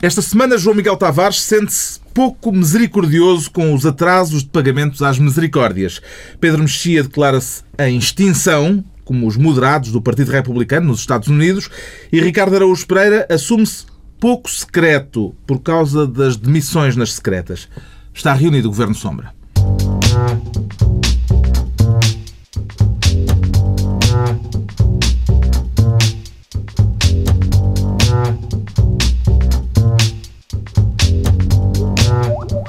Esta semana, João Miguel Tavares sente-se pouco misericordioso com os atrasos de pagamentos às misericórdias. Pedro Mexia declara-se em extinção, como os moderados do Partido Republicano nos Estados Unidos, e Ricardo Araújo Pereira assume-se pouco secreto por causa das demissões nas secretas. Está reunido o Governo Sombra.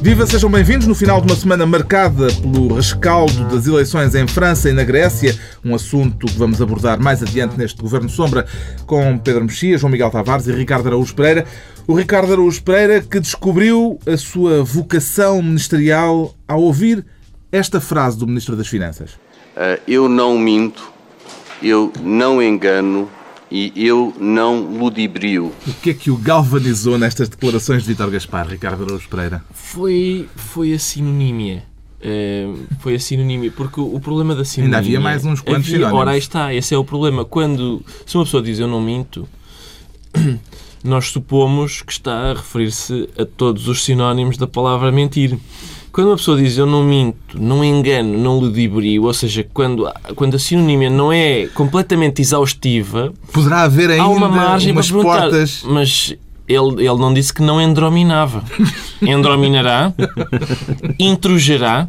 Viva, sejam bem-vindos no final de uma semana marcada pelo rescaldo das eleições em França e na Grécia, um assunto que vamos abordar mais adiante neste Governo Sombra com Pedro Mexia, João Miguel Tavares e Ricardo Araújo Pereira. O Ricardo Araújo Pereira que descobriu a sua vocação ministerial ao ouvir esta frase do Ministro das Finanças. Uh, eu não minto, eu não engano, e eu não ludibrio. O que é que o galvanizou nestas declarações de Vítor Gaspar, Ricardo Araújo Pereira? Foi, foi a sinonímia. Uh, foi a sinonímia, porque o problema da sinonímia... Ainda havia mais uns quantos havia, Ora, aí está, esse é o problema. Quando, se uma pessoa diz eu não minto, nós supomos que está a referir-se a todos os sinónimos da palavra mentir. Quando uma pessoa diz eu não minto, não engano, não ludibrio, ou seja, quando, quando a sinonímia não é completamente exaustiva, poderá haver ainda há uma margem umas para portas. Mas ele, ele não disse que não endrominava. Endrominará? Intrugerá?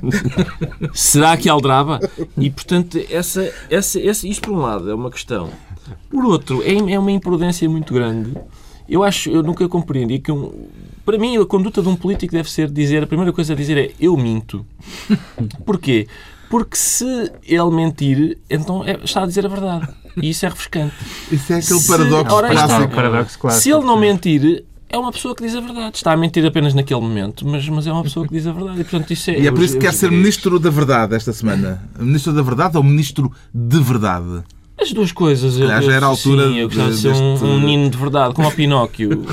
Será que aldraba? E, portanto, essa, essa, essa, isto por um lado é uma questão. Por outro, é, é uma imprudência muito grande. Eu acho, eu nunca compreendi que um, para mim, a conduta de um político deve ser dizer, a primeira coisa a dizer é eu minto. Porquê? Porque se ele mentir, então é, está a dizer a verdade. E isso é refrescante. Isso é aquele paradoxo ora, clássico. paradoxo clássico. Se ele não mentir, é uma pessoa que diz a verdade. Está a mentir apenas naquele momento, mas, mas é uma pessoa que diz a verdade. E, portanto, isso é, e é por isso que quer ser Ministro da Verdade esta semana. Ministro da Verdade ou Ministro de Verdade? As duas coisas. Eu, já era a altura sim, eu gostava de, ser um, um menino de verdade, como o Pinóquio.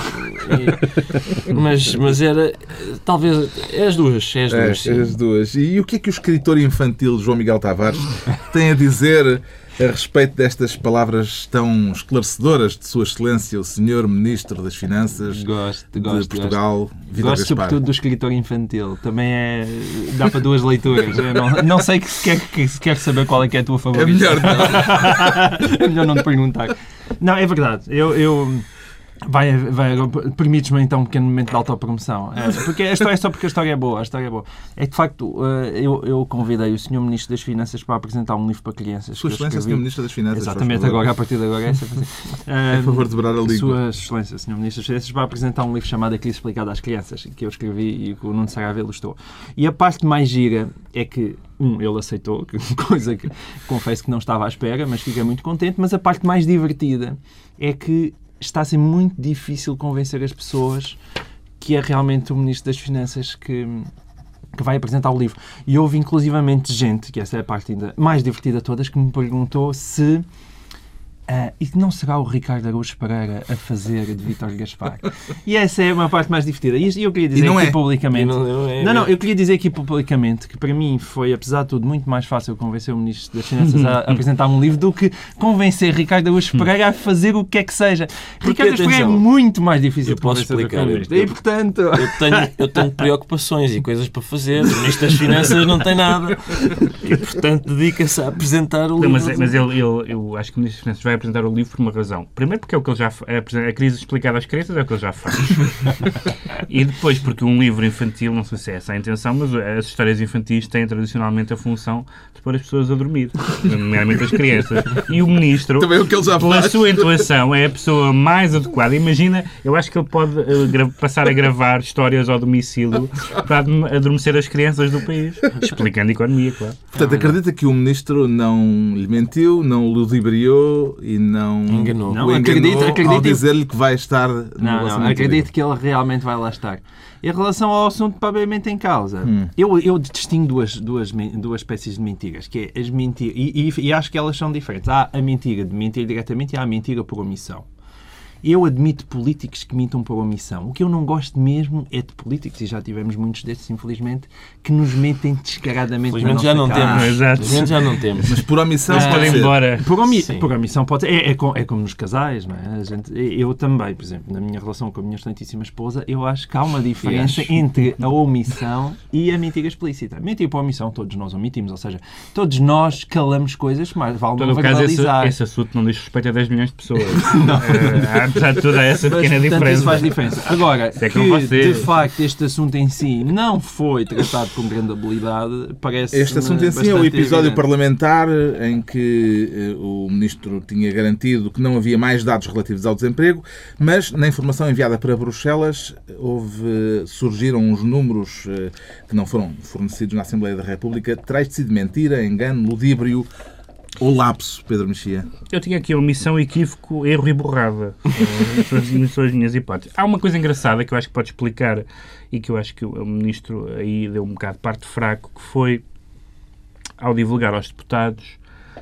e, mas, mas era. Talvez. É as duas. É as duas. É, as duas. E o que é que o escritor infantil João Miguel Tavares tem a dizer a respeito destas palavras tão esclarecedoras de Sua Excelência, o Senhor Ministro das Finanças gosto, gosto, de Portugal, gosto. Vitor gosto Gaspar. sobretudo do escritor infantil. Também é. dá para duas leituras. Não, não sei se quer, se quer saber qual é que é a tua favorita. É melhor não. é melhor não te perguntar. Não, é verdade. Eu. eu Vai, vai, Permites-me então um pequeno momento de autopromoção. É, porque a história é só porque a história é boa. A história é boa. É que, de facto, eh, eu, eu convidei o Sr. Ministro das Finanças para apresentar um livro para crianças. Sua Excelência, Sr. Ministro das Finanças. Exatamente, agora, a partir de agora é essa. É favor de dobrar a língua. Sua Excelência, Sr. Ministro das Finanças, para apresentar um livro chamado A Crise Explicada às Crianças, que eu escrevi e que o Nuno Saraiva ilustrou. E a parte mais gira é que um, ele aceitou, coisa que confesso que não estava à espera, mas fiquei muito contente. Mas a parte mais divertida é que está a ser muito difícil convencer as pessoas que é realmente o Ministro das Finanças que, que vai apresentar o livro. E houve inclusivamente gente, que essa é a parte ainda mais divertida de todas, que me perguntou se Uh, e não será o Ricardo Araújo Pereira a fazer de Vítor Gaspar? E essa é uma parte mais divertida. E eu queria dizer aqui é. publicamente. Não, não, é, não, não, eu queria dizer aqui publicamente que para mim foi, apesar de tudo, muito mais fácil convencer o Ministro das Finanças a apresentar um livro do que convencer Ricardo Araújo Pereira a fazer o que é que seja. Porque, Ricardo Araújo Pereira é muito mais difícil de convencer explicar. Eu, e, portanto... eu, tenho, eu tenho preocupações e coisas para fazer. O Ministro das Finanças não tem nada. E, portanto, dedica-se a apresentar o livro. Mas, mas ele, ele, eu acho que o Ministro das Finanças vai apresentar o livro por uma razão. Primeiro porque é o que ele já a, a crise explicada às crianças é o que ele já faz. e depois porque um livro infantil, não sei se é essa a intenção, mas as histórias infantis têm tradicionalmente a função de pôr as pessoas a dormir, nomeadamente as crianças. E o ministro, Também é o que ele já pela faz. sua intuação, é a pessoa mais adequada. Imagina, eu acho que ele pode uh, passar a gravar histórias ao domicílio para adormecer as crianças do país, explicando a economia, claro. Portanto, acredita que o ministro não lhe mentiu, não ludibriou e não não, enganou. Não, acredito, acredito, ao dizer-lhe que vai estar no Não, não acredito que ele realmente vai lá estar. Em relação ao assunto propriamente em causa, hum. eu, eu distingo duas, duas, duas espécies de mentiras, que é as mentiras, e, e, e, acho que elas são diferentes. Há a mentira de mentir diretamente e há a mentira por omissão. Eu admito políticos que mintam por omissão. O que eu não gosto mesmo é de políticos, e já tivemos muitos desses, infelizmente, que nos mentem descaradamente Felizmente já não temos. Felizmente já não temos. Mas por omissão pode podem embora. Por, omi Sim. por omissão pode ser. É, é, é como nos casais, não é? A gente, eu também, por exemplo, na minha relação com a minha excelentíssima esposa, eu acho que há uma diferença acho. entre a omissão e a mentira explícita. Mentir por omissão, todos nós omitimos, ou seja, todos nós calamos coisas, mas vale não o caso, esse, verbalizar. esse assunto não diz respeito a 10 milhões de pessoas. Eh, Apesar de toda essa Mas, pequena portanto, isso faz diferença. diferença. Agora, é que, você. de facto este assunto em si não foi tratado com grande habilidade, parece Este assunto em si é o episódio parlamentar em que eh, o Ministro tinha garantido que não havia mais dados relativos ao desemprego, mas na informação enviada para Bruxelas houve, surgiram uns números eh, que não foram fornecidos na Assembleia da República. Terá sido mentira, engano, ludíbrio ou lapso, Pedro Mexia? Eu tinha aqui omissão, equívoco, erro e borrada. Eh, São são as minhas hipóteses. Há uma coisa engraçada que eu acho que pode explicar e que eu acho que o o Ministro aí deu um bocado de parte fraco, que foi ao divulgar aos deputados,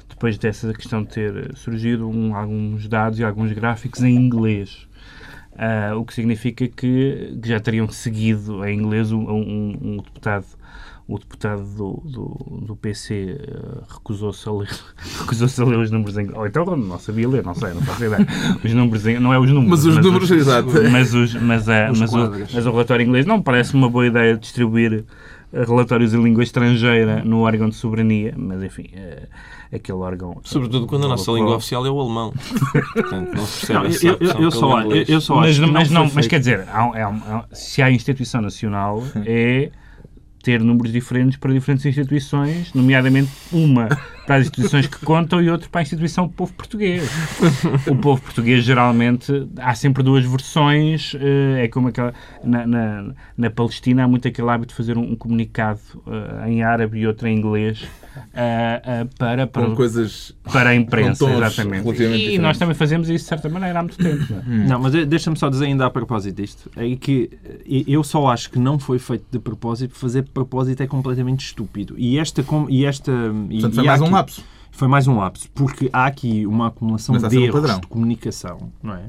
depois dessa questão ter eh, surgido um- alguns dados e alguns gráficos em inglês. Ah, o que significa que, que já teriam seguido em inglês um, um- um deputado o deputado do, do, do PC eh, recusou-se a ler recusou-se a ler os números em inglês. Ou então não sabia ler, não sei, não faço ideia. Os números em, não é os números. Mas os números, exato. Mas, os, mas, a- Os mas, o, mas o relatório inglês não me parece uma boa ideia distribuir eh, relatórios em língua estrangeira no órgão de soberania, mas enfim, eh, aquele órgão. Sobretudo quando a nossa língua oficial é o alemão. Portanto, não se percebe Não, eu, eu, eu só, eu, eu só mas, acho que não, mas, não, mas quer dizer, há, há há- se há instituição nacional, é ter números diferentes para diferentes instituições, nomeadamente uma para as instituições que contam e outra para a instituição do povo português. O povo português, geralmente, há sempre duas versões, eh, é como aquela... Na, na, na Palestina há muito aquele hábito de fazer um, um comunicado eh, em árabe e outro em inglês eh, eh, para, para, Com coisas para a imprensa, exatamente. E diferentes. nós também fazemos isso de certa maneira há muito tempo. não é? Não, mas de- deixa-me só dizer ainda a propósito disto. É que eu só acho que não foi feito de propósito. Fazer de propósito é completamente estúpido. E esta... E esta e, Portanto, foi e há mais um aqui- lapso. Foi mais um lapso, porque há aqui uma acumulação de um erros padrão. de comunicação, não é?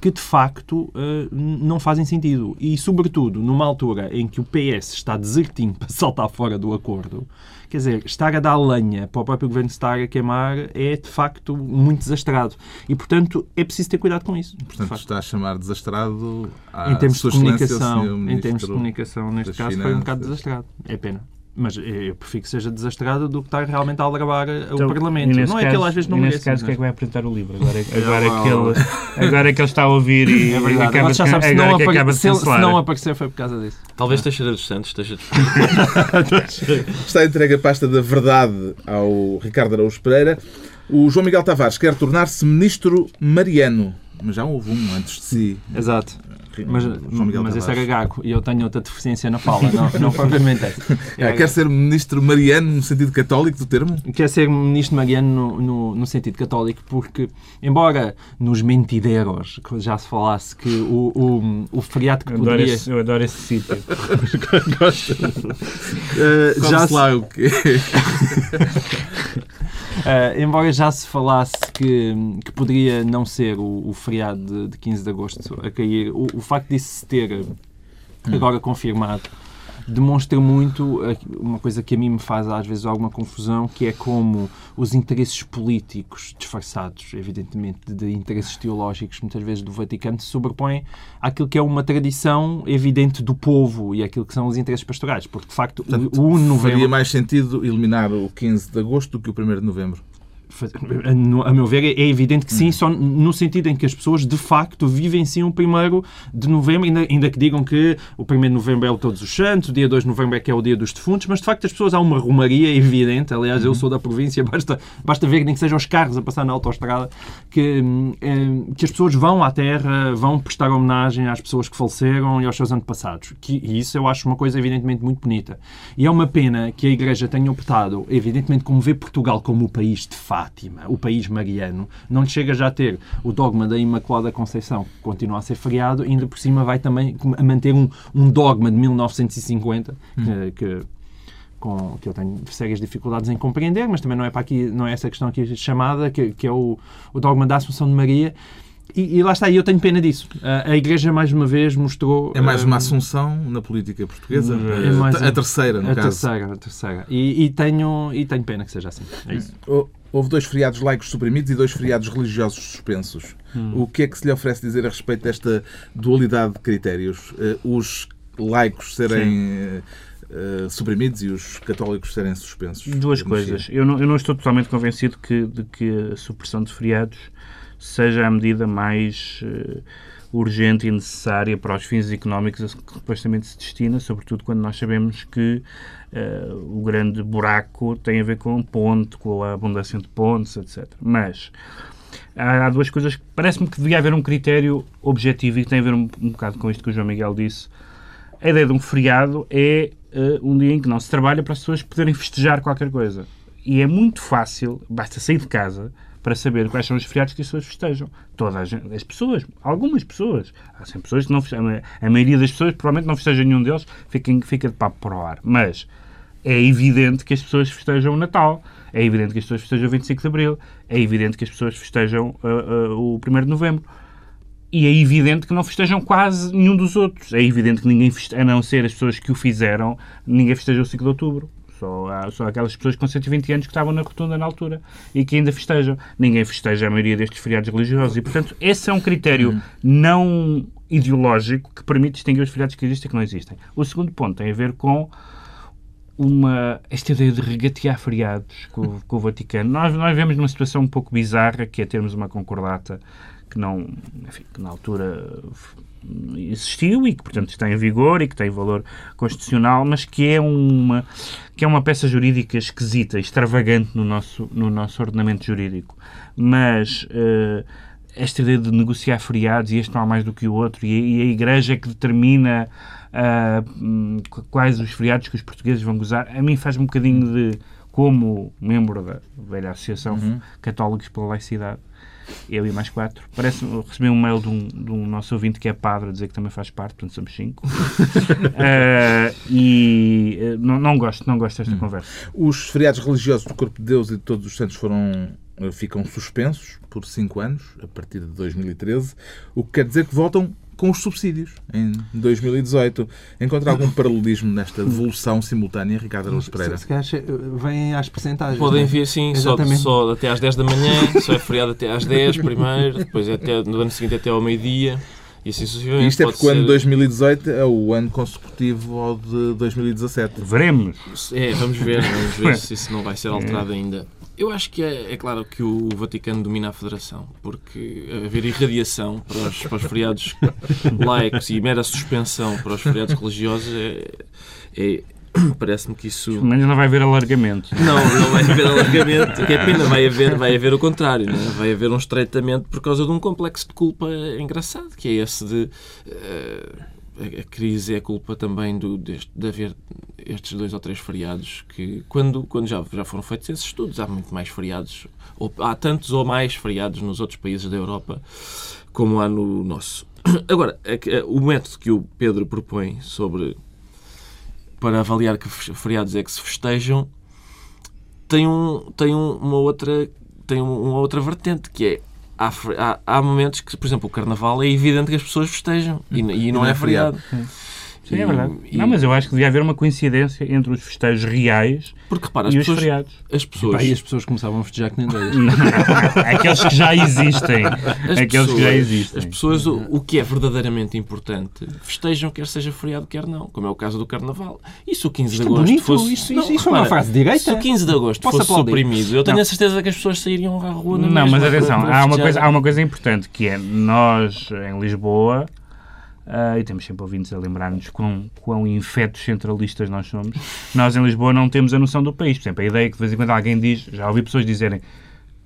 Que de facto eh, não fazem sentido. E, sobretudo, numa altura em que o PS está desertinho para saltar fora do acordo, quer dizer, estar a dar lenha para o próprio governo estar a queimar é de facto muito desastrado. E, portanto, é preciso ter cuidado com isso. Portanto, está a chamar desastrado à Em termos de comunicação, em termos de comunicação, neste caso, foi um bocado desastrado. É pena. Mas eu prefiro que seja desastrado do que estar realmente a aldrabar eh, o Então, Parlamento. e Não é que ele às vezes não e nesse merece. caso, mas- quem é que vai apresentar o livro? Agora, agora, É, que, ele, agora que ele está a ouvir e, É e verdade. acaba, Agora já sabe, se não, que apare- acaba se, ele- se não aparecer foi por causa disso. Talvez Teixeira dos Santos esteja. Está entregue a pasta da verdade ao Ricardo Araújo Pereira. O João Miguel Tavares quer tornar-se ministro mariano. Mas já houve um antes de si. Exato. Mas, João Miguel mas esse era Tavares. gago e eu tenho outra deficiência na fala, não, não propriamente essa. Ah, quer ser ministro mariano no sentido católico do termo? Quer ser ministro Mariano no, no, no sentido católico, porque, embora nos mentideiros que já se falasse que o, o, o feriado que Eu adoro, poderia. esse, eu adoro esse sítio. eh, já Já se, lá o quê? eh, embora já se falasse que, que poderia não ser o, o feriado de, de 15 de agosto a cair, o, o facto disso se ter eh, agora confirmado demonstra muito eh, uma coisa que a mim me faz às vezes alguma confusão, que é como os interesses políticos disfarçados, evidentemente, de, de interesses teológicos, muitas vezes do Vaticano, se sobrepõem àquilo que é uma tradição evidente do povo e aquilo que são os interesses pastorais, porque de facto Portanto, o, o 1 de novembro Faria mais sentido eliminar o 15 de agosto do que o 1 de novembro. A meu ver, é evidente que sim, só no sentido em que as pessoas de facto vivem sim o 1 de novembro, ainda, ainda que digam que o 1 de novembro é o Todos os Santos, o dia 2 de novembro é que é o dia dos defuntos, mas de facto as pessoas há uma romaria evidente. Aliás, eu sou da província, basta, basta ver que nem que sejam os carros a passar na autoestrada, que, hum, eh, que as pessoas vão à terra, vão prestar homenagem às pessoas que faleceram e aos seus antepassados. Que, e isso eu acho uma coisa evidentemente muito bonita. E é uma pena que a Igreja tenha optado, evidentemente, como vê Portugal como o país de Fátima, o país mariano, não chega já a ter o dogma da Imaculada Conceição, que continua a ser feriado, e ainda por cima vai também a manter um, um dogma de 1950, que- que com, que eu tenho sérias dificuldades em compreender, mas também não é para aqui, não é essa questão aqui chamada, que, que é o, o dogma da Assunção de Maria, E, e lá está, e eu tenho pena disso. A, a Igreja, mais uma vez, mostrou. É mais uma hum, assunção na política portuguesa? É mais a, a terceira, no a caso. terceira, a terceira. E, e tenho, e tenho pena que seja assim. É isso. Hou- Houve dois feriados laicos suprimidos e dois feriados religiosos suspensos. O que é que se lhe oferece dizer a respeito desta dualidade de critérios? Eh, Os laicos serem eh, eh, suprimidos e os católicos serem suspensos? Duas coisas. Eu não, eu não estou totalmente convencido que, de que a supressão de feriados seja a medida mais eh, urgente e necessária para os fins económicos a que supostamente se destina, sobretudo quando nós sabemos que eh, o grande buraco tem a ver com ponte, com a abundância de pontes, etc. Mas há, duas coisas que parece-me que devia haver um critério objetivo e que tem a ver um, um bocado com isto que o João Miguel disse. A ideia de um feriado é eh, um dia em que não se trabalha para as pessoas poderem festejar qualquer coisa. E é muito fácil, basta sair de casa para saber quais são os feriados que as pessoas festejam. Toda a gente, as pessoas, algumas pessoas. Há sempre pessoas que não festejam. A maioria das pessoas provavelmente não festeja nenhum deles, fica, fica de papo para o ar. Mas é evidente que as pessoas festejam o Natal, é evidente que as pessoas festejam o 25 de Abril, é evidente que as pessoas festejam uh, uh, o 1 de Novembro. E é evidente que não festejam quase nenhum dos outros. É evidente que ninguém festeja, a não ser as pessoas que o fizeram, ninguém festeja o 5 de Outubro. Só, há, só aquelas pessoas com 120 anos que estavam na rotunda na altura e que ainda festejam. Ninguém festeja a maioria destes feriados religiosos. E, portanto, esse é um critério não ideológico que permite distinguir os feriados que existem e que não existem. O segundo ponto tem a ver com uma, esta ideia de regatear feriados com, com o Vaticano. Nós, nós vemos numa situação um pouco bizarra, que é termos uma concordata que não, enfim, que na altura existiu e que, portanto, está em vigor e que tem valor constitucional, mas que é uma, que é uma peça jurídica esquisita, extravagante no nosso, no nosso ordenamento jurídico. Mas eh, esta ideia de negociar feriados e este não há mais do que o outro e, e a Igreja é que determina qu- quais os feriados que os portugueses vão gozar, a mim faz um bocadinho de, como membro da velha Associação Católicos pela Laicidade, eu e mais quatro. Parece recebi um mail de um, de um nosso ouvinte que é padre a dizer que também faz parte, portanto somos cinco. Ah, e eh, não, não gosto, não gosto desta conversa. Os feriados religiosos do Corpo de Deus e de Todos os Santos foram, eh, ficam suspensos por cinco anos, a partir de 2013, o que quer dizer que voltam com os subsídios em 2018. Encontra algum paralelismo nesta evolução simultânea, Ricardo Araújo Pereira? Se, se vêm às percentagens. Podem é? vir assim, só, só até às 10 da manhã, só é feriado até às 10 primeiro, depois é até, no ano seguinte até ao meio-dia e assim sucessivamente. Isto é Pode porque o ano ser- 2018 é o ano consecutivo ao de 2017. Veremos. É, vamos ver, vamos ver se isso não vai ser alterado ainda. Eu acho que é, é claro que o Vaticano domina a Federação, porque haver irradiação para os, para os feriados laicos e mera suspensão para os feriados religiosos é, é- parece-me que isso Pelo menos não vai haver alargamento. não, não vai haver alargamento. Que é pena, vai haver, vai haver o contrário. É? Vai haver um estreitamento por causa de um complexo de culpa engraçado, que é esse de. eh, a- crise é culpa também do, deste- de haver estes dois ou três feriados que, quando, quando já, já foram feitos esses estudos, há muito mais feriados, ou, há tantos ou mais feriados nos outros países da Europa como há no nosso. Agora, o método que o Pedro propõe sobre para avaliar que feriados é que se festejam tem, um, tem um- uma outra tem um- uma outra vertente que é há, há, há momentos que, por exemplo, o Carnaval é evidente que as pessoas festejam. E, e não é feriado. Sim, é E- verdade. e- Não, mas eu acho que devia haver uma coincidência entre os festejos reais Porque repara, as e os pessoas, feriados. as pessoas, Pá, e as pessoas começavam a festejar que nem doidas. Aqueles que já existem. as Aqueles que já pessoas- existem. As pessoas, o, o que é verdadeiramente importante, festejam quer seja feriado, quer não, como é o caso do Carnaval. E se o 15 Isto de é agosto bonito, fosse... isto- Não, isto- isto é uma repara, frase de direita. Se o 15 de agosto Posso fosse aplaudir? suprimido, eu tenho Não. a certeza que as pessoas sairiam à rua na Não, mesma mas atenção, há uma, coisa, há uma coisa importante que é nós em Lisboa, ah, e temos sempre ouvintes a lembrar-nos quão, quão infetos centralistas nós somos, nós em Lisboa não temos a noção do país. Por exemplo, a ideia que de vez em quando alguém diz, já ouvi pessoas dizerem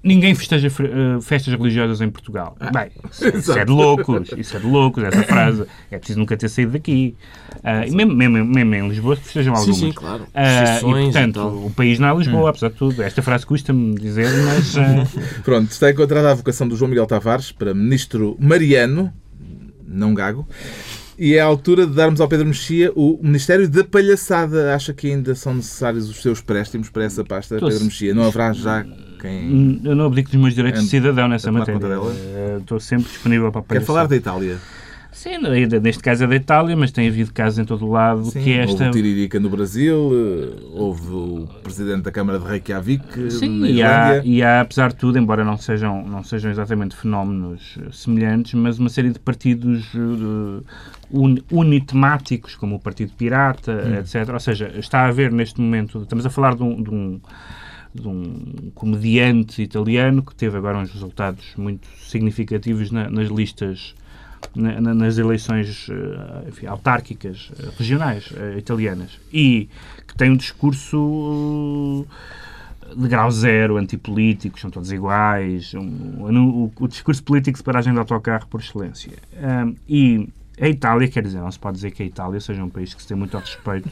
ninguém festeja fe- ah, festas religiosas em Portugal. Bem, isso, é de loucos, isso é de loucos, essa frase. É preciso nunca ter saído daqui. Ah, e mesmo, mesmo, mesmo em Lisboa festejam Sim, algumas. sim, claro. Ah, e, e portanto, tal. o país não é Lisboa, apesar de tudo. Esta frase custa-me dizer, mas... ah, Pronto, está encontrada a vocação do João Miguel Tavares para ministro Mariano, não gago, E é a altura de darmos ao Pedro Mexia o Ministério da Palhaçada. Acha que ainda são necessários os seus préstimos para essa pasta, Pedro Mexia? Não haverá já quem... Hum, Eu não abdico dos meus direitos de cidadão nessa matéria. Eh, Estou sempre disponível para Quer aparecer. falar da Itália? Sim, neste caso é da Itália, mas tem havido casos em todo o lado Sim, que é esta... Houve o Tiririca no Brasil, eh, houve o Presidente da Câmara de Reykjavik eh, Sim, na e há, e há, apesar de tudo, embora não sejam, não sejam exatamente fenómenos eh, semelhantes, mas uma série de partidos eh, uni- unitemáticos, como o Partido Pirata, etc. Ou seja, está a haver neste momento, estamos a falar de um, de um, de um comediante italiano que teve agora uns resultados muito significativos na- nas listas, na- na- nas eleições eh, enfim, autárquicas, eh, regionais eh, italianas, e que tem um discurso de grau zero, antipolíticos, são todos iguais, um- o, o discurso político de paragem de autocarro por excelência. Ahm, e a Itália, quer dizer, não se pode dizer que a Itália seja um país que se tem muito respeito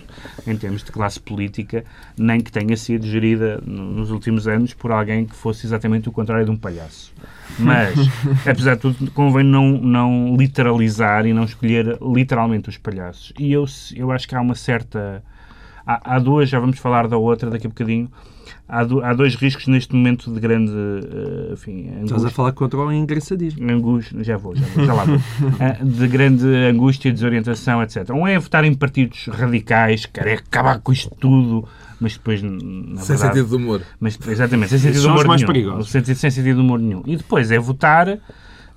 em termos de classe política, nem que tenha sido gerida no- nos últimos anos por alguém que fosse exatamente o contrário de um palhaço. Mas, apesar de tudo, convém não, não literalizar e não escolher literalmente os palhaços. E eu, eu acho que há uma certa. Há, há duas, já vamos falar da outra daqui a bocadinho. Há, do- há dois riscos neste momento de grande. eh, enfim, Estás a angústia. falar contra o engraçadismo. Angústia, já vou, já vou, já lá vou. Ah, de grande angústia, desorientação, etc. Um é votar em partidos radicais, querer acabar com isto tudo, mas depois, na Sem verdade, sentido de humor. mas, exatamente, sem sentido de são os humor mais nenhum. perigosos. Sem, sem sentido de humor nenhum. E depois é votar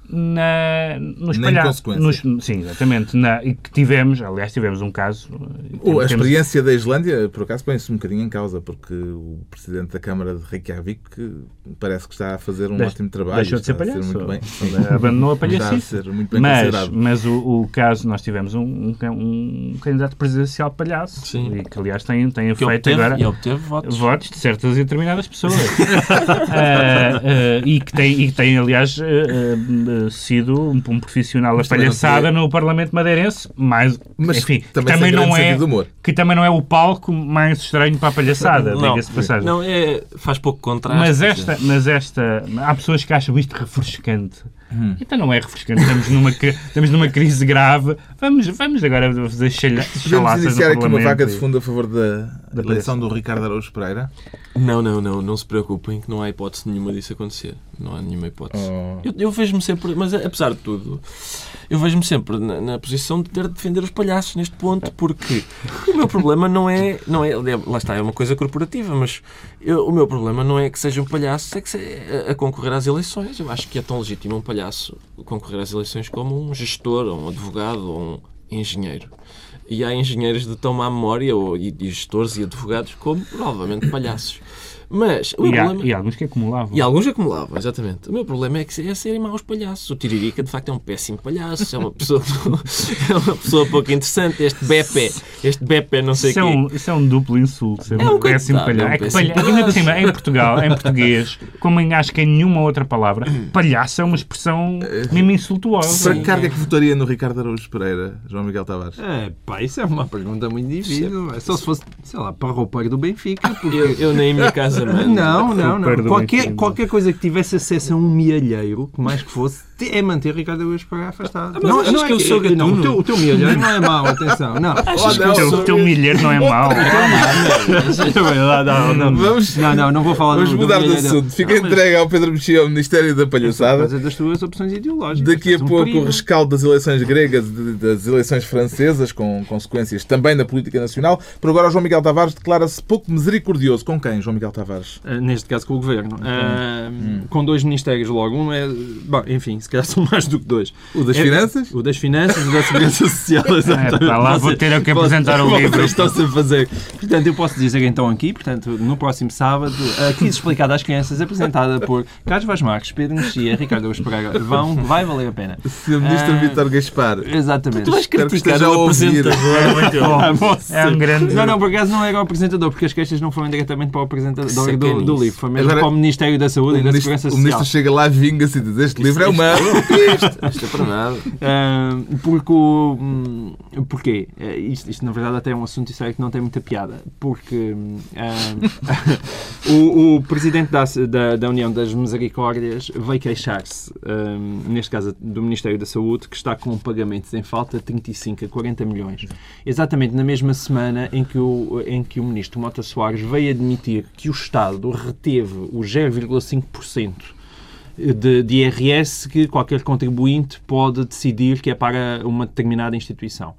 na, nos Na palhaços. Nos- Sim, exatamente. Na, e que tivemos, aliás, tivemos um caso. eh, temos- a experiência da Islândia, por acaso, põe-se um bocadinho em causa, porque o Presidente da Câmara de Reykjavik parece que está a fazer um ótimo trabalho. deixou de ser palhaço. muito bem. Sim. Abandonou a Está a palhacice. ser muito bem Mas, considerado. mas o, o caso, nós tivemos um, um, um candidato presidencial palhaço, Sim. e que aliás tem, tem Que feito obteve, agora e obteve votos. votos de certas e determinadas pessoas. Ah, ah, e, que tem, e que tem, aliás, ah, sido um, um profissional da Mas também não palhaçada tinha- no Parlamento madeirense, mas, Mas enfim, que também também, não é, que também não é o palco mais estranho para a palhaçada, diga-se de passagem. não é, faz pouco contraste. Mas esta, mas esta. Há pessoas que acham isto refrescante. Hum. Então não é refrescante. Estamos numa, estamos numa crise grave. Vamos, vamos agora fazer Podemos chalaças iniciar no aqui uma vaca de fundo a favor da, Da eleição do Ricardo Araújo Pereira. Não, não, não, não se preocupem que não há hipótese nenhuma disso acontecer. Não há nenhuma hipótese. Oh. Eu, eu vejo-me sempre, mas apesar de tudo, eu vejo-me sempre na, na posição de ter de defender os palhaços neste ponto, porque o meu problema não é, não é, lá está, é uma coisa corporativa, mas eu- o meu problema não é que sejam palhaços, é que se, a, a concorrer às eleições. Eu acho que é tão legítimo um palhaço concorrer às eleições como um gestor, ou um advogado, ou um engenheiro. E há engenheiros de tão má memória, ou, e, e gestores e advogados, como provavelmente palhaços. Mas o E, há- problema... e alguns que acumulavam. E alguns acumulavam, exatamente. O meu problema é que é serem maus palhaços. O Tiririca, de facto, é um péssimo palhaço. É uma pessoa, é uma pessoa pouco interessante. Este Beppe, este Beppe, não sei o é, quê. um, isso é um duplo insulto. Ser É um péssimo coitado, palhaço. é um É péssimo. Ainda por cima, em Portugal, em português, como em acho que em nenhuma outra palavra, palhaço é uma expressão mesmo insultuosa. Para que cargo é que votaria no Ricardo Araújo Pereira, João Miguel Tavares? É, pá, isso é uma pergunta muito difícil. É só se fosse, sei lá, para roupeiro do Benfica. Porque... Eu, eu nem em minha casa Não, não, não. Qualquer, qualquer coisa que tivesse acesso a um mielheiro, que mais que fosse, é manter Ricardo Araújo Pereira afastado. mas achas que eu sou Não, gatuno? o teu, o teu não é mau, atenção. Não. Achas que não, eu O teu, sou... o teu milheiro não é mau. não, não, não, Vamos- não, não, não vou falar Vamos do- do mudar de mielheiro. assunto. Fica Não, mas- entregue ao Pedro Mexia ao Ministério da Palhaçada. causa das tuas opções ideológicas. Daqui a um pouco o rescaldo das eleições gregas, de- das eleições francesas, com consequências também na política nacional. Por agora, o João Miguel Tavares declara-se pouco misericordioso. Com quem, João Miguel Tavares? Uh, Neste caso com o Governo. Uh, Hum. Com dois ministérios logo. Um é... Bom, enfim, se calhar são mais do que dois. O das É- Finanças? O das Finanças, o da Segurança Social, exatamente. É, pá, lá vou ter que apresentar o livro. Estão-se a fazer. Portanto, eu posso dizer então aqui, portanto, no próximo sábado, a crise explicada às crianças, apresentada por Carlos Vaz Marques, Pedro Mexia, Ricardo Augusto Pereira. Vão, vai valer a pena. Se o Ministro Ah. Vítor Gaspar. Exatamente. Tu vais criticar o apresentador. é bom. É um grande. Não, não, por acaso não era o apresentador, porque as queixas não foram diretamente para o apresentador do, do livro, foi mesmo Agora, para o Ministério da Saúde O e da ministro, Segurança o Social. ministro chega lá, vinga-se e diz: Este livro é uma. Isto, isto é para nada. Porque o. hum, Porquê? Eh, Isto, isto, na verdade, até é um assunto sério que não tem muita piada. Porque hum, o, o presidente da, da, da União das Misericórdias veio queixar-se, hum, neste caso do Ministério da Saúde, que está com pagamentos em falta de 35 a 40 milhões. Exatamente na mesma semana em que o, em que o ministro Mota Soares veio admitir que o Estado reteve o 0,5% de, de IRS que qualquer contribuinte pode decidir que é para uma determinada instituição.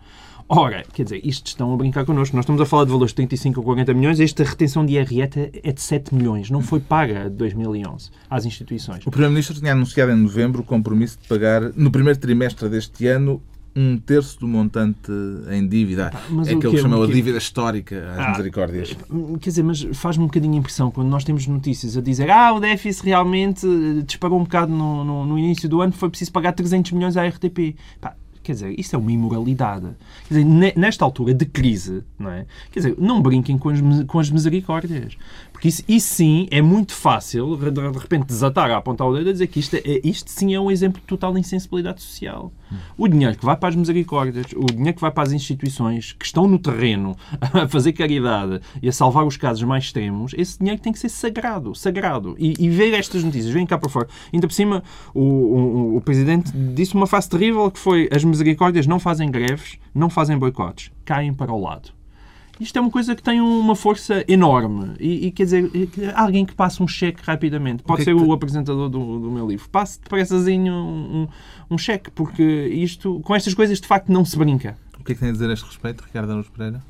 Ora, quer dizer, isto estão a brincar connosco. Nós estamos a falar de valores de 35 ou 40 milhões. Esta retenção de IRS é de 7 milhões. Não foi paga de 2011 às instituições. O Primeiro-Ministro tinha anunciado em novembro o compromisso de pagar, no primeiro trimestre deste ano, um terço do montante em dívida. é aquilo quê? que chamou O a dívida histórica às Ah. misericórdias. Quer dizer, mas faz-me um bocadinho a impressão quando nós temos notícias a dizer ah, o déficit realmente eh, disparou um bocado no, no, no início do ano, foi preciso pagar 300 milhões à RTP. Pá, quer dizer, isso é uma imoralidade. Quer dizer, ne- nesta altura de crise, não é? Quer dizer, não brinquem com as, com as misericórdias. Porque isso, isso sim é muito fácil, de, repente, desatar a apontar o dedo e dizer que isto, é, isto sim é um exemplo de total insensibilidade social. O dinheiro que vai para as misericórdias, o dinheiro que vai para as instituições que estão no terreno a fazer caridade e a salvar os casos mais extremos, esse dinheiro tem que ser sagrado, sagrado. E, e ver estas notícias, vem cá para fora. Ainda por cima, o, o, o Presidente disse uma frase terrível que foi as misericórdias não fazem greves, não fazem boicotes, caem para o lado. Isto é uma coisa que tem uma força enorme. E, e, quer dizer, alguém que passa um cheque rapidamente. Pode que é ser que o apresentador do, do meu livro. Passe depressazinho um, um, um cheque, porque isto, com estas coisas de facto não se brinca. O que é que tem a dizer a este respeito, Ricardo Araújo Pereira?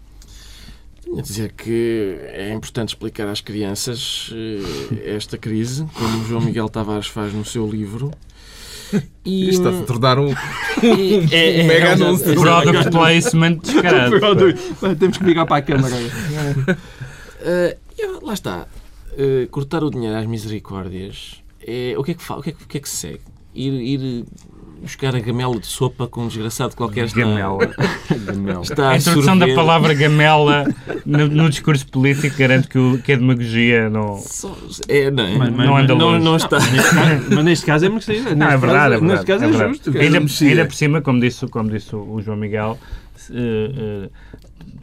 Tenho a dizer que é importante explicar às crianças eh, esta crise, como o João Miguel Tavares faz no seu livro. E, Isto está a se tornar um. e- é- é- mega é- anúncio. é- Product placement descarado. Temos que ligar para a câmara. Eu- lá está. Eh, cortar o dinheiro às misericórdias. É, o, que é que o, que é, que- o que é que se segue? Ir, ir buscar a gamela de sopa com um desgraçado qualquer está, Gamela. está A a introdução da sorver. palavra gamela no, no discurso político garante que, o, que a demagogia não. Só- é, não, é? Mas- mas não anda não, longe. não está. Mas neste caso é merecido. Não, é verdade, é verdade. Neste caso é é, justo. Ainda, ainda por cima, como disse, como disse o João Miguel, eh, eh,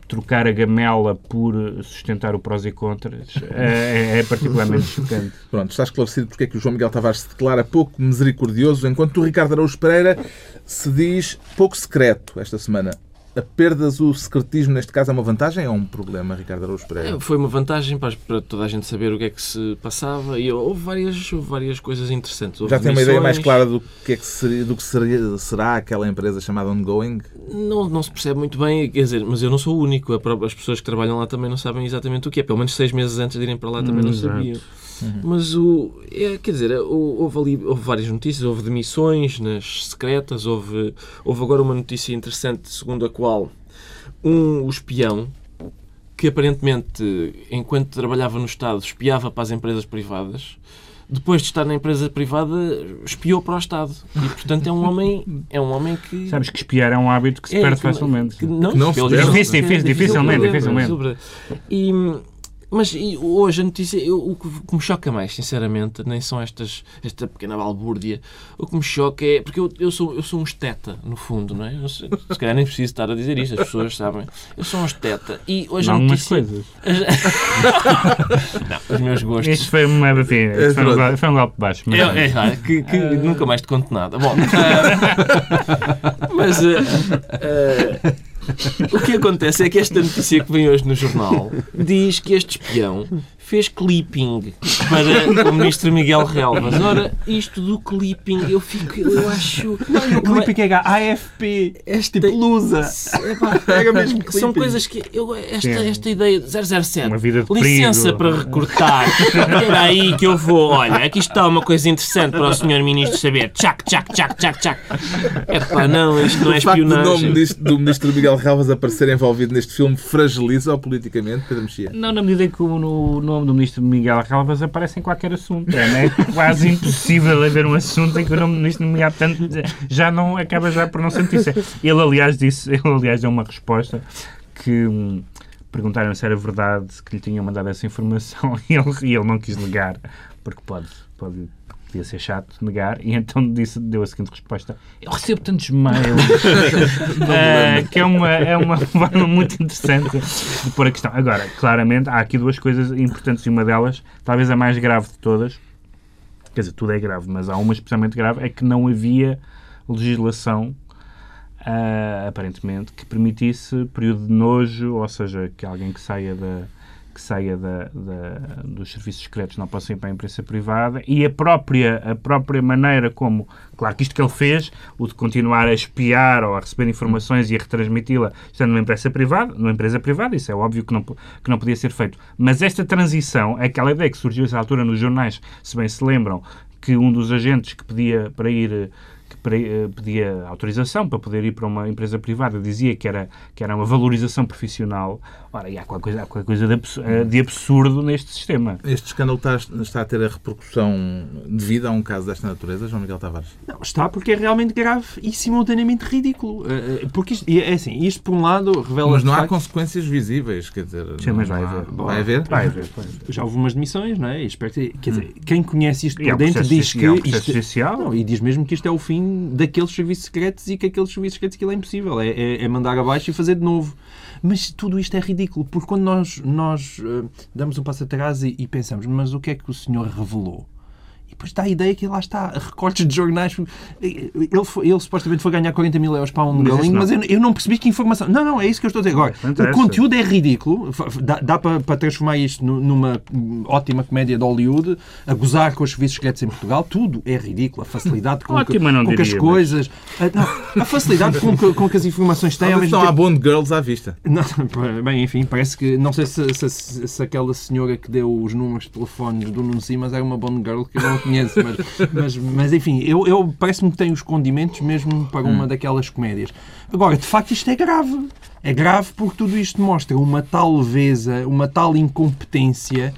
trocar a gamela por sustentar o prós e contras eh, é, é particularmente chocante. Pronto, está esclarecido porque é que o João Miguel Tavares se declara pouco misericordioso, enquanto o Ricardo Araújo Pereira se diz pouco secreto esta semana. A perdas o secretismo, neste caso, é uma vantagem ou é um problema, Ricardo Araújo Pereira? É, Foi uma vantagem para, para toda a gente saber o que é que se passava e houve várias, houve várias coisas interessantes. Houve Já tem uma ideia mais clara do que, é que, seria, do que seria- será aquela empresa chamada Ongoing? Não, não se percebe muito bem, quer dizer, mas eu não sou o único. A própria- As pessoas que trabalham lá também não sabem exatamente o que é. Pelo menos seis meses antes de irem para lá também Hum, não exato. sabiam. Mas o. É, quer dizer, hou- houve ali houve várias notícias, houve demissões nas secretas, houve, houve agora uma notícia interessante segundo a qual um o espião que aparentemente, enquanto trabalhava no Estado, espiava para as empresas privadas. Depois de estar na empresa privada, espiou para o Estado. E, portanto, é um homem, é um homem que... Sabes que espiar é um hábito que se É, perde que- facilmente. que não, Que não se perde. Difícil, difícil, dificilmente, dificilmente. sobre- E, mas e hoje a notícia, eu, o que o que me choca mais, sinceramente, nem são estas, esta pequena balbúrdia. O que me choca é. Porque eu, eu, sou, eu sou um esteta, no fundo, não é? Eu se calhar nem preciso estar a dizer isto, as pessoas sabem. Eu sou um esteta. E hoje Não a notícia. coisas. Não, os meus gostos. Isto foi, uma, isto foi, um, golpe- foi um golpe baixo. Mas, É, é, ah, que, que nunca mais te conto nada. Bom, ah, mas ah, o que acontece é que esta notícia que vem hoje no jornal diz que este espião fez clipping para o ministro Miguel Relvas. Ora, isto do clipping, eu fico, eu acho. O clipe que é AFP. Esta Tipo lusa. Epá, Pega mesmo clipping. São coisas que. Eu, esta, esta ideia de 007. Uma vida de Licença perigo. para recortar. Espera aí que eu vou. Olha, aqui está uma coisa interessante para o Sr. Ministro saber. Tchac, tchac, tchac, tchac, tchac. Epá, não, isto não é o facto do nome espionagem. disto- do ministro Miguel Relvas aparecer envolvido neste filme fragiliza-o politicamente, Pedro Mexia? Não, na medida em que o no- do, ministro Miguel Calvas aparece em qualquer assunto. É, é quase impossível haver um assunto em que o nome do ministro Miguel, portanto, já não acaba já por não ser notícia. Ele, aliás, disse, ele, aliás, deu uma resposta que hum, perguntaram se era verdade que lhe tinham mandado essa informação e ele, e ele não quis negar, porque pode, pode podia ser chato negar, e então disse, deu a seguinte resposta: Eu recebo tantos mails, uh, que é uma, é uma forma muito interessante de pôr a questão. Agora, claramente, há aqui duas coisas importantes, e uma delas, talvez a mais grave de todas, quer dizer, tudo é grave, mas há uma especialmente grave, é que não havia legislação. Uh, aparentemente, que permitisse período de nojo, ou seja, que alguém que saia da, que saia da, da, dos serviços secretos não possa ir para a imprensa privada e a própria, a própria maneira como, claro que isto que ele fez, o de continuar a espiar ou a receber informações e a retransmiti-la estando numa empresa privada, numa empresa privada, isso é óbvio que não, que não podia ser feito. Mas esta transição, aquela ideia que surgiu essa altura nos jornais, se bem se lembram, que um dos agentes que pedia para ir eh, pedia autorização para poder ir para uma empresa privada, dizia que era, que era uma valorização profissional. Ora, e há qualquer coisa, há qualquer coisa de, absurdo, eh, de absurdo neste sistema. Este escândalo está, está a ter a repercussão devida a um caso desta natureza, João Miguel Tavares? Não, está porque é realmente grave e simultaneamente ridículo. Eh, porque isto, é assim, isto por um lado revela... Mas não há consequências visíveis, quer dizer... Sim, mas vai haver. Vai haver? Vai haver. Já houve umas demissões, não é? Espero que, quer dizer, quem conhece isto por dentro diz que... Isto, não, e diz mesmo que isto é o fim daqueles serviços secretos e que aqueles serviços secretos aquilo é impossível. É, é, é, mandar abaixo e fazer de novo. Mas tudo isto é ridículo, porque quando nós, nós uh, damos um passo atrás e, e pensamos, mas o que é que o senhor revelou? Depois dá a ideia que lá está, recortes de jornais. Ele, foi, ele supostamente foi ganhar 40 mil euros para um galinho, mas eu, eu, não percebi que informação. Não, não, é isso que eu estou a dizer agora. O conteúdo é ridículo, dá, dá para, para, transformar isto numa ótima comédia de Hollywood, a gozar com os serviços secretos em Portugal, tudo é ridículo. A facilidade com, que, com diria, que as coisas. Mas... A, não, a, facilidade com que, com que as informações têm. Mas estão há Bond Girls à vista. Não, bem, enfim, parece que. Não sei se, se, se, se aquela senhora que deu os números de telefones do Nuno Simas era uma Bond Girl que eu não conheço, mas, mas, mas enfim, eu, eu parece-me que tem os condimentos mesmo para uma hum. daquelas comédias. Agora, de facto, isto é grave. É grave porque tudo isto mostra uma tal leveza, uma tal incompetência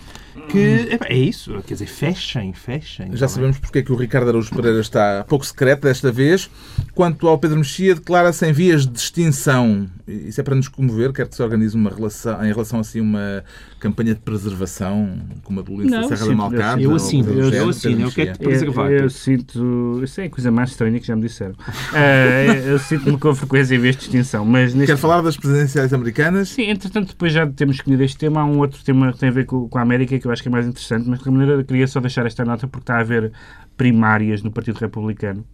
que é isso, quer dizer, fechem, fechem. Já sabemos porque é que o Ricardo Araújo Pereira está pouco secreto desta vez. Quanto ao Pedro Mexia, declara-se em vias de extinção. Isso é para nos comover? Quer que se organize uma relação, em relação assim uma campanha de preservação, como a do Luís da Serra da Malcarta? Eu assino, eu, eu assino, eu quero preservar. Eu, eu sinto, isso é a coisa mais estranha que já me disseram. uh, eu sinto-me com frequência em vias de extinção, mas... Neste... Quer falar das presidenciais americanas? Sim, entretanto, depois já temos escolhido este tema, há um outro tema que tem a ver com, com a América que eu acho que é mais interessante, mas de qualquer maneira queria só deixar esta nota porque está a haver primárias no Partido Republicano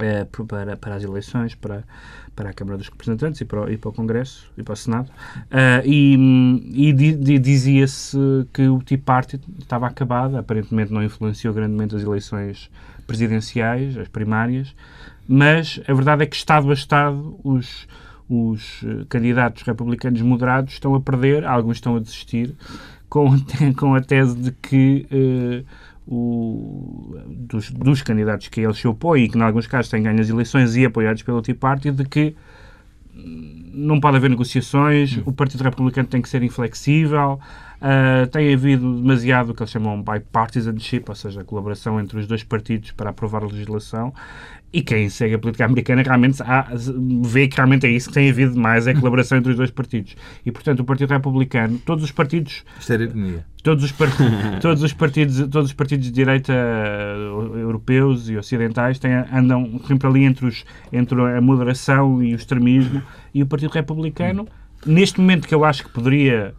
é, para, para as eleições, para, para a Câmara dos Representantes e para, o, e para o Congresso e para o Senado. Uh, e, e dizia-se que o Tea Party estava acabado, aparentemente não influenciou grandemente as eleições presidenciais, as primárias, mas a verdade é que, Estado a Estado, os, os eh, candidatos republicanos moderados estão a perder, alguns estão a desistir, com, com a tese de que. Uh, o, dos, dos, candidatos que eles se opõem e que, em alguns casos, têm ganho as eleições e apoiados pelo Tea Party, de que não pode haver negociações, hum. o Partido Republicano tem que ser inflexível, uh, tem havido demasiado o que eles chamam bipartisanship, ou seja, a colaboração entre os dois partidos para aprovar a legislação, e quem segue a política americana realmente há, vê que realmente é isso que tem havido mais, é a colaboração entre os dois partidos. E, portanto, o Partido Republicano, todos os partidos... Isto ironia. Todos os, part... todos, os partidos, todos os partidos de direita europeus e ocidentais têm, andam sempre ali entre, os, entre a moderação e o extremismo, e o Partido Republicano, neste momento que eu acho que poderia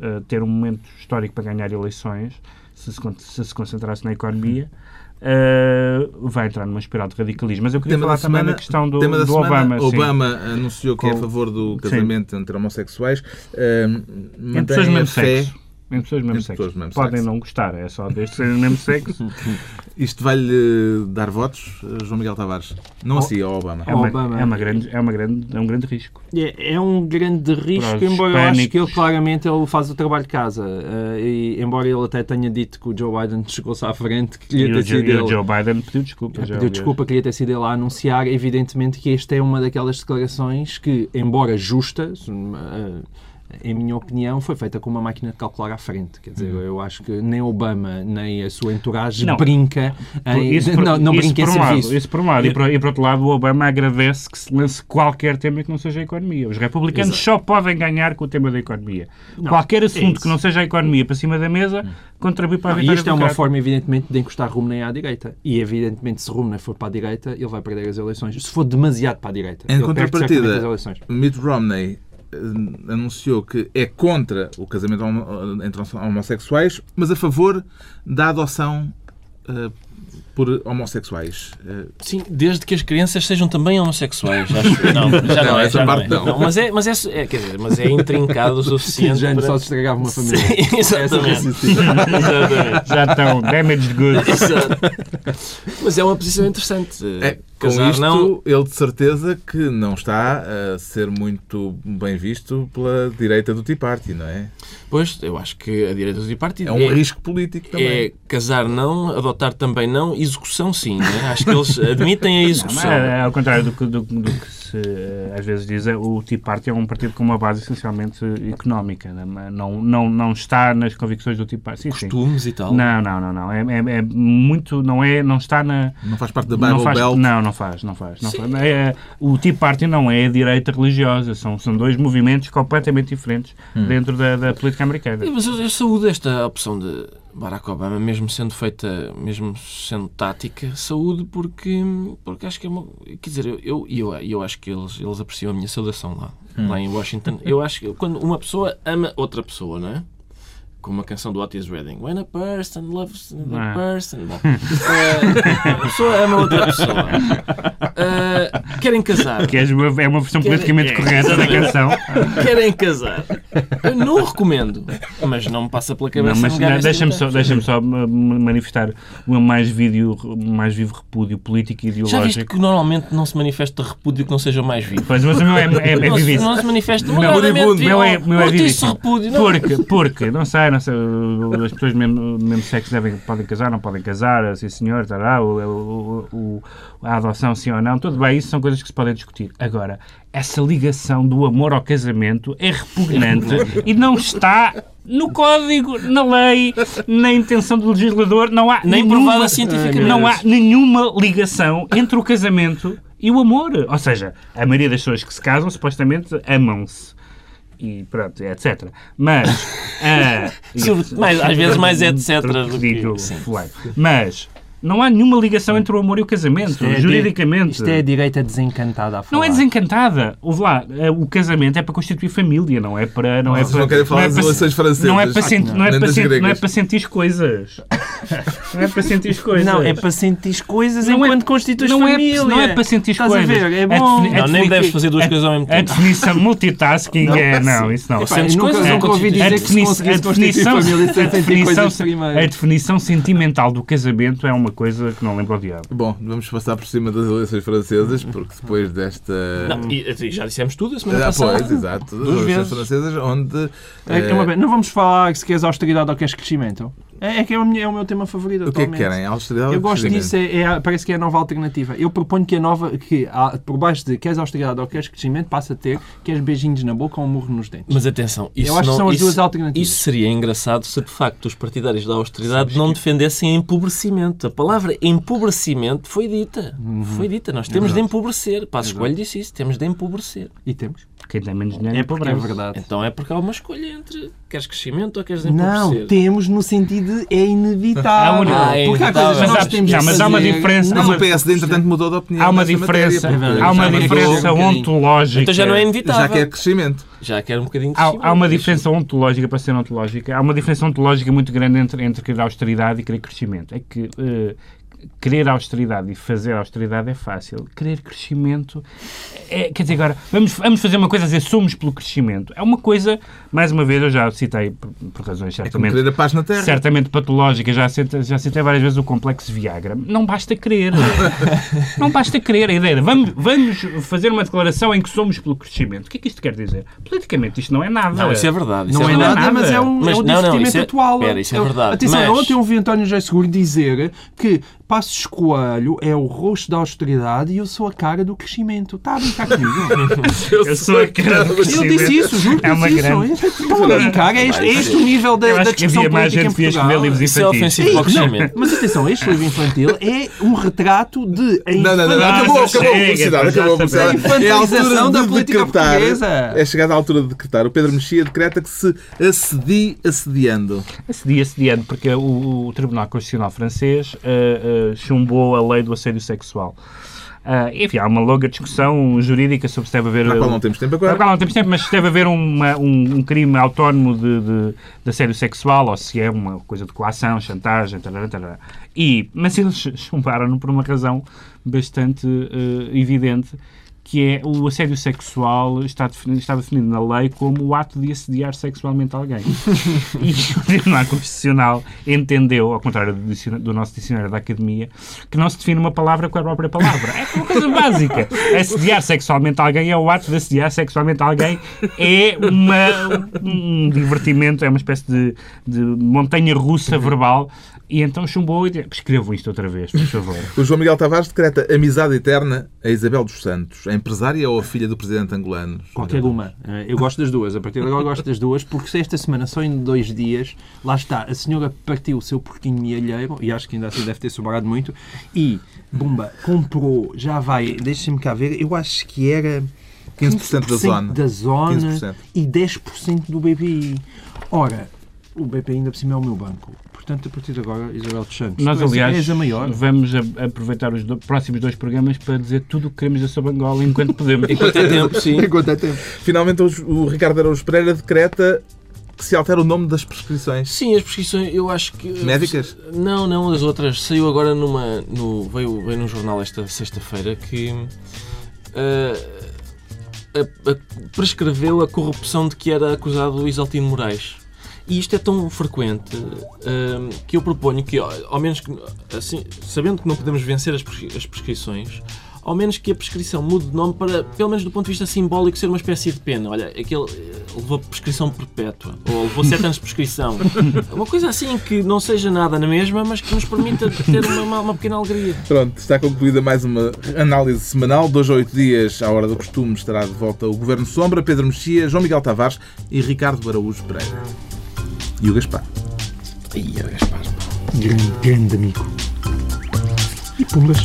uh, ter um momento histórico para ganhar eleições, se se, se, se concentrasse na economia, uh, vai entrar numa espiral de radicalismo. Mas eu queria tema falar também semana, na questão do, do Obama. Obama anunciou que Com, é a favor do casamento sim. entre homossexuais. Uh, entre pessoas do mesmo sexo. Em pessoas do mesmo sexo. Mesmo Podem sexo. não gostar, é só desde serem do mesmo sexo. Isto vai-lhe dar votos, João Miguel Tavares? Não oh, assim ao Obama. É, uma, Obama. é, uma grande, é, uma grande, é um grande risco. É, é um grande risco, embora eu acho que ele claramente ele faz o trabalho de casa. Uh, e, embora ele até tenha dito que o Joe Biden chegou-se à frente, que queria ter sido ele. o Joe Biden pediu desculpa. Pediu desculpa, queria ter sido ele a anunciar. Evidentemente que esta é uma daquelas declarações que, embora justa, uh, em minha opinião, foi feita com uma máquina de calcular à frente. Quer dizer, eu acho que nem Obama, nem a sua entourage Não. brinca em, Isso por, não, não isso brinca em por um lado, isso por um lado. E por, e por outro lado, o Obama agradece que se lance qualquer tema que não seja a economia. Os republicanos só podem ganhar com o tema da economia. qualquer assunto isso. que não seja a economia para cima da mesa contribui para a Não, e vitória isto é uma forma, evidentemente, de encostar Romney à direita. E, evidentemente, se Romney for para a direita, ele vai perder as eleições. Se for demasiado para a direita, Em ele perde contrapartida, certamente as eleições. Mitt Romney anunciou que é contra o casamento homo- entre homossexuais, mas a favor da adoção eh, por homossexuais. Eh, Sim, desde que as crianças sejam também homossexuais. Acho, não, já não, Não, é. essa Já não, parte é. não. Não, mas é, mas é, é, quer dizer, mas é intrincado o suficiente. Já para... só se estragava uma família. Sim, exatamente. exatamente. Já estão damaged goods. Exato. Mas é uma posição interessante. É, com Casar isto, não. ele de certeza que não está a ser muito bem visto pela direita do Tea Party, não é? Pois, eu acho que a direita do partido É um risco político também. É casar não, adotar também não, execução sim. Né? Acho que eles admitem a Não, execução. é, ao contrário do que, do, do que se eh, às vezes diz, é, o Tea Party é um partido com uma base essencialmente económica. né? Não, não, não está nas convicções do Tea Party. Sim, sim. Costumes e tal. Não, não, não, não. É, é, é muito, não é, não está na, Não faz parte da não Bible faz, Belt. não, não faz, não faz. Não faz. É, o Tea Party não é a direita religiosa, são, são dois movimentos completamente diferentes Hum. dentro da, da política americana. Mas eu, eu saúdo esta opção de Barack Obama, mesmo sendo feita, mesmo sendo tática, saúde porque, porque acho que é uma. Quer dizer, eu, eu, eu, acho que eles, eles apreciam a minha saudação lá, lá em Washington. Eu acho que quando uma pessoa ama outra pessoa, não é? Como a canção do Otis Redding. When a person loves another Ah. person. Bom, eh, a pessoa ama outra pessoa. Eh, querem casar. Que é uma, é uma versão Quer- politicamente é, correta da canção. Querem casar. Eu não recomendo, mas não me passa pela cabeça. Não, mas não, deixa-me só, vontade. deixa só ma- ma- manifestar o meu mais, vídeo, mais vivo repúdio político e Já viste ideológico. que normalmente não se manifesta repúdio que não seja o mais vivo? Pois, mas o meu é, é, é não, se, vivíssimo. não se manifesta Meu- moderadamente o meu é, meu é vivíssimo. repúdio. Não. Porque, porque, não sei, não as pessoas do mesmo, mesmo sexo devem, podem casar, não podem casar, sim senhor, tará, o, o, o- a adoção sim ou não, tudo bem, isso são coisas que se podem discutir. Agora, essa ligação do amor ao casamento é repugnante e não está no código, na lei, na intenção do legislador, não há Nem nenhuma, provada cientificamente. não há nenhuma ligação entre o casamento e o amor. Ou seja, a maioria das pessoas que se casam supostamente amam-se. E pronto, etc. Mas. Sobre- mais- às vezes mais etc do que-. Mas não há nenhuma ligação entre o amor e o casamento, É a di- juridicamente. Isto é a direita desencantada a falar. Não é desencantada. Ouve lá, eh, o casamento é para constituir família, não é para. Não é Vocês para, não querem falar é das para- eleições francesas. Não é para, não é para, não é sentir coisas. Não é para sentir coisas. Não, é para sentir coisas Não é- enquanto constituis não é- família. não é para sentir Estás coisas. a ver? É É bom. é Não, nem deves fazer duas a- coisas ao mesmo A tempo. definição multitasking é. Não, isso não. Epá, Sentes coisas, nunca é ouvi dizer A que se definição, a conseguisse constituir definição, família sem a sentir definição, coisas primeiro. a definição sentimental do casamento é uma coisa que não lembra o diabo. Bom, vamos passar por cima das eleições francesas, porque depois desta. Não, e, e já dissemos tudo a semana Ah, passada. pois, exato. Das Duas eleições vezes. francesas, onde. É, eh, é uma vez. Não vamos falar se queres austeridade ou queres crescimento. É, é que é o, minha- é o meu tema favorito o que é que querem? Austeridade Eu ou gosto crescimento? disso, é, é parece que é a nova alternativa. Eu proponho que a nova, que há- por baixo de queres austeridade ou queres crescimento, passa a ter queres beijinhos na boca ou um murro nos dentes. Mas atenção, isso Eu acho que não- são as isso- duas alternativas. Isso seria engraçado se de facto os partidários da austeridade não defendessem empobrecimento. A palavra empobrecimento foi dita. Uhum. Foi dita. Nós temos de empobrecer. Passo Escolho disse isso. Temos de empobrecer. E temos. Quem tem menos dinheiro É é pobreza. verdade. Então é porque há uma escolha entre queres crescimento ou queres Não, empobrecer. temos no sentido de é inevitável. Ah, é porque há coisas que Mas nós há- temos não, de mas há uma diferença, uma- o PSD, entretanto, mudou de opinião. Há uma diferença, matéria, porque há uma já diferença um ontológica. Então já não é inevitável. Já quer crescimento. Já quer um bocadinho de Há, crescimento. há uma diferença ontológica, para ser ontológica, há uma diferença ontológica muito grande entre, entre querer austeridade e querer crescimento. É que eh, querer austeridade e fazer austeridade é fácil. Querer crescimento é, quer dizer, agora, vamos, vamos fazer uma coisa a dizer somos pelo crescimento. É uma coisa, mais uma vez, eu já citei por, por razões É certamente querer a paz na Terra. certamente patológica, já citei, já citei várias vezes o complexo Viagra. Não basta querer. não basta querer. A ideia de vamos, vamos fazer uma declaração em que somos pelo crescimento. O que é que isto quer dizer? Politicamente isto não é nada. Não, isso é verdade. Isso Não é, verdade. nada, mas é um, Mas é um não, não, divertimento isso é- atual. espera, isso é verdade, Atenção, mas- eu ontem ouvi António José Seguro dizer que Passos Coelho é o rosto da austeridade e eu sou a cara do crescimento. Está a brincar comigo? Eu sou a cara do Eu disse isso, juro que É uma disse grande- isso. Estão a brincar, é este, é este o nível da, Eu da discussão havia mais política em gente que ia Portugal. escrever livros Isso é infantis. ofensivo para o crescimento. Mas atenção, este livro infantil é um retrato de a Não, não, não, não. Acabou, acabou a publicidade. Acabou a publicidade. A É a infantilização altura da de política decretar. portuguesa. É chegada a altura de decretar. O Pedro Mexia decreta que se acedi assediando. Assedi, assediando, porque o, o Tribunal Constitucional francês uh, uh, chumbou a lei do assédio sexual. Uh, enfim, há uma longa discussão jurídica sobre se deve haver... Na qual não temos tempo agora. o qual não temos tempo, mas se deve haver uma- um, um crime autónomo de, de, de assédio sexual ou se é uma coisa de coação, chantagem, tarará, tarará. E, mas eles chumbaram-no por uma razão bastante eh, evidente, que é o assédio sexual está definido, está definido na lei como o ato de assediar sexualmente alguém. e o Tribunal Constitucional entendeu, ao contrário do, do nosso dicionário da Academia, que não se define uma palavra com a própria palavra. É uma coisa básica. Assediar sexualmente alguém é o ato de assediar sexualmente alguém. É uma, um divertimento, é uma espécie de, de montanha russa verbal. E então chumbou e disse, escrevam isto outra vez, por favor. O João Miguel Tavares decreta amizade eterna a Isabel dos Santos, a empresária ou a filha do presidente angolano? Qualquer uma. Eh, Eu gosto das duas. A partir de agora gosto das duas, porque se esta semana só em dois dias, lá está, a senhora partiu o seu porquinho mielheiro, e acho que ainda assim deve ter sobrado muito, e, bomba, comprou, já vai, deixem-me cá ver, eu acho que era 15% da zona. da zona 15%. e 10% do BPI. Ora, o BPI ainda por cima é o meu banco. Portanto, a partir de agora, Isabel dos Santos, Nós, aliás, és a maior. vamos a- aproveitar os do- próximos dois programas para dizer tudo o que queremos sobre Angola enquanto podemos. Enquanto é tempo, sim. Enquanto é tempo. Finalmente, o- o Ricardo Araújo Pereira decreta que se altera o nome das prescrições. Sim, as prescrições, eu acho que. Médicas? Não, não, as outras. Saiu agora numa. No, veio, veio num jornal esta sexta-feira que. ah, a- a- prescreveu a corrupção de que era acusado o Isaltino Moraes. E isto é tão frequente ah, que eu proponho que, ao menos que, assim, sabendo que não podemos vencer as, prescri- as prescrições, ao menos que a prescrição mude de nome para, pelo menos do ponto de vista simbólico, ser uma espécie de pena. Olha, aquele eh, levou prescrição perpétua, ou levou sete anos de prescrição. Uma coisa assim que não seja nada na mesma, mas que nos permita ter uma, uma- uma pequena alegria. Pronto, está concluída mais uma análise semanal. Dois a oito dias, à hora do costume, estará de volta o Governo Sombra, Pedro Mexia, João Miguel Tavares e Ricardo Araújo Pereira. E o Gaspar. Ai, Gaspar. Grande, grande amigo. E pumbas.